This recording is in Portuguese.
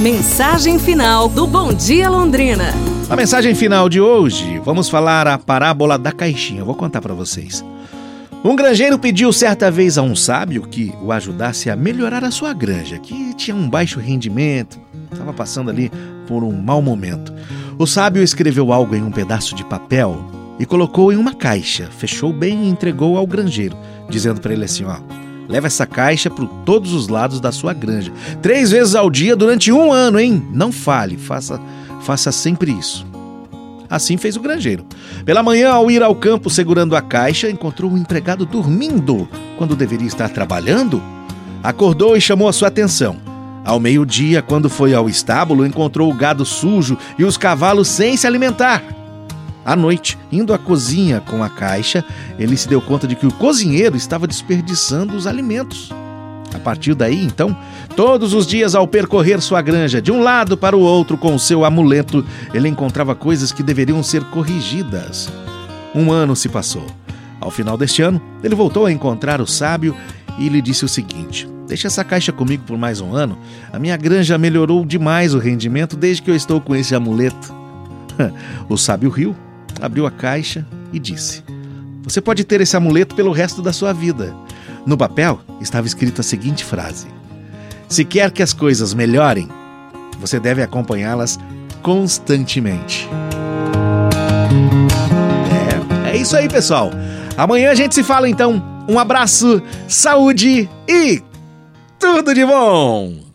Mensagem final do Bom Dia Londrina. A mensagem final de hoje, vamos falar a parábola da caixinha. Eu vou contar para vocês. Um granjeiro pediu certa vez a um sábio que o ajudasse a melhorar a sua granja, que tinha um baixo rendimento, estava passando ali por um mau momento. O sábio escreveu algo em um pedaço de papel e colocou em uma caixa, fechou bem e entregou ao granjeiro, dizendo para ele assim: ó, leva essa caixa por todos os lados da sua granja, três vezes ao dia durante um ano, hein? Não fale, faça, faça sempre isso. Assim fez o granjeiro. Pela manhã, ao ir ao campo segurando a caixa, encontrou um empregado dormindo quando deveria estar trabalhando. Acordou e chamou a sua atenção. Ao meio-dia, quando foi ao estábulo, encontrou o gado sujo e os cavalos sem se alimentar. À noite, indo à cozinha com a caixa, ele se deu conta de que o cozinheiro estava desperdiçando os alimentos. A partir daí, então, todos os dias ao percorrer sua granja de um lado para o outro com o seu amuleto, ele encontrava coisas que deveriam ser corrigidas. Um ano se passou. Ao final deste ano, ele voltou a encontrar o sábio e lhe disse o seguinte: Deixa essa caixa comigo por mais um ano. A minha granja melhorou demais o rendimento desde que eu estou com esse amuleto. o sábio riu, abriu a caixa e disse: Você pode ter esse amuleto pelo resto da sua vida. No papel estava escrito a seguinte frase: Se quer que as coisas melhorem, você deve acompanhá-las constantemente. É, é isso aí, pessoal. Amanhã a gente se fala então. Um abraço, saúde e tudo de bom!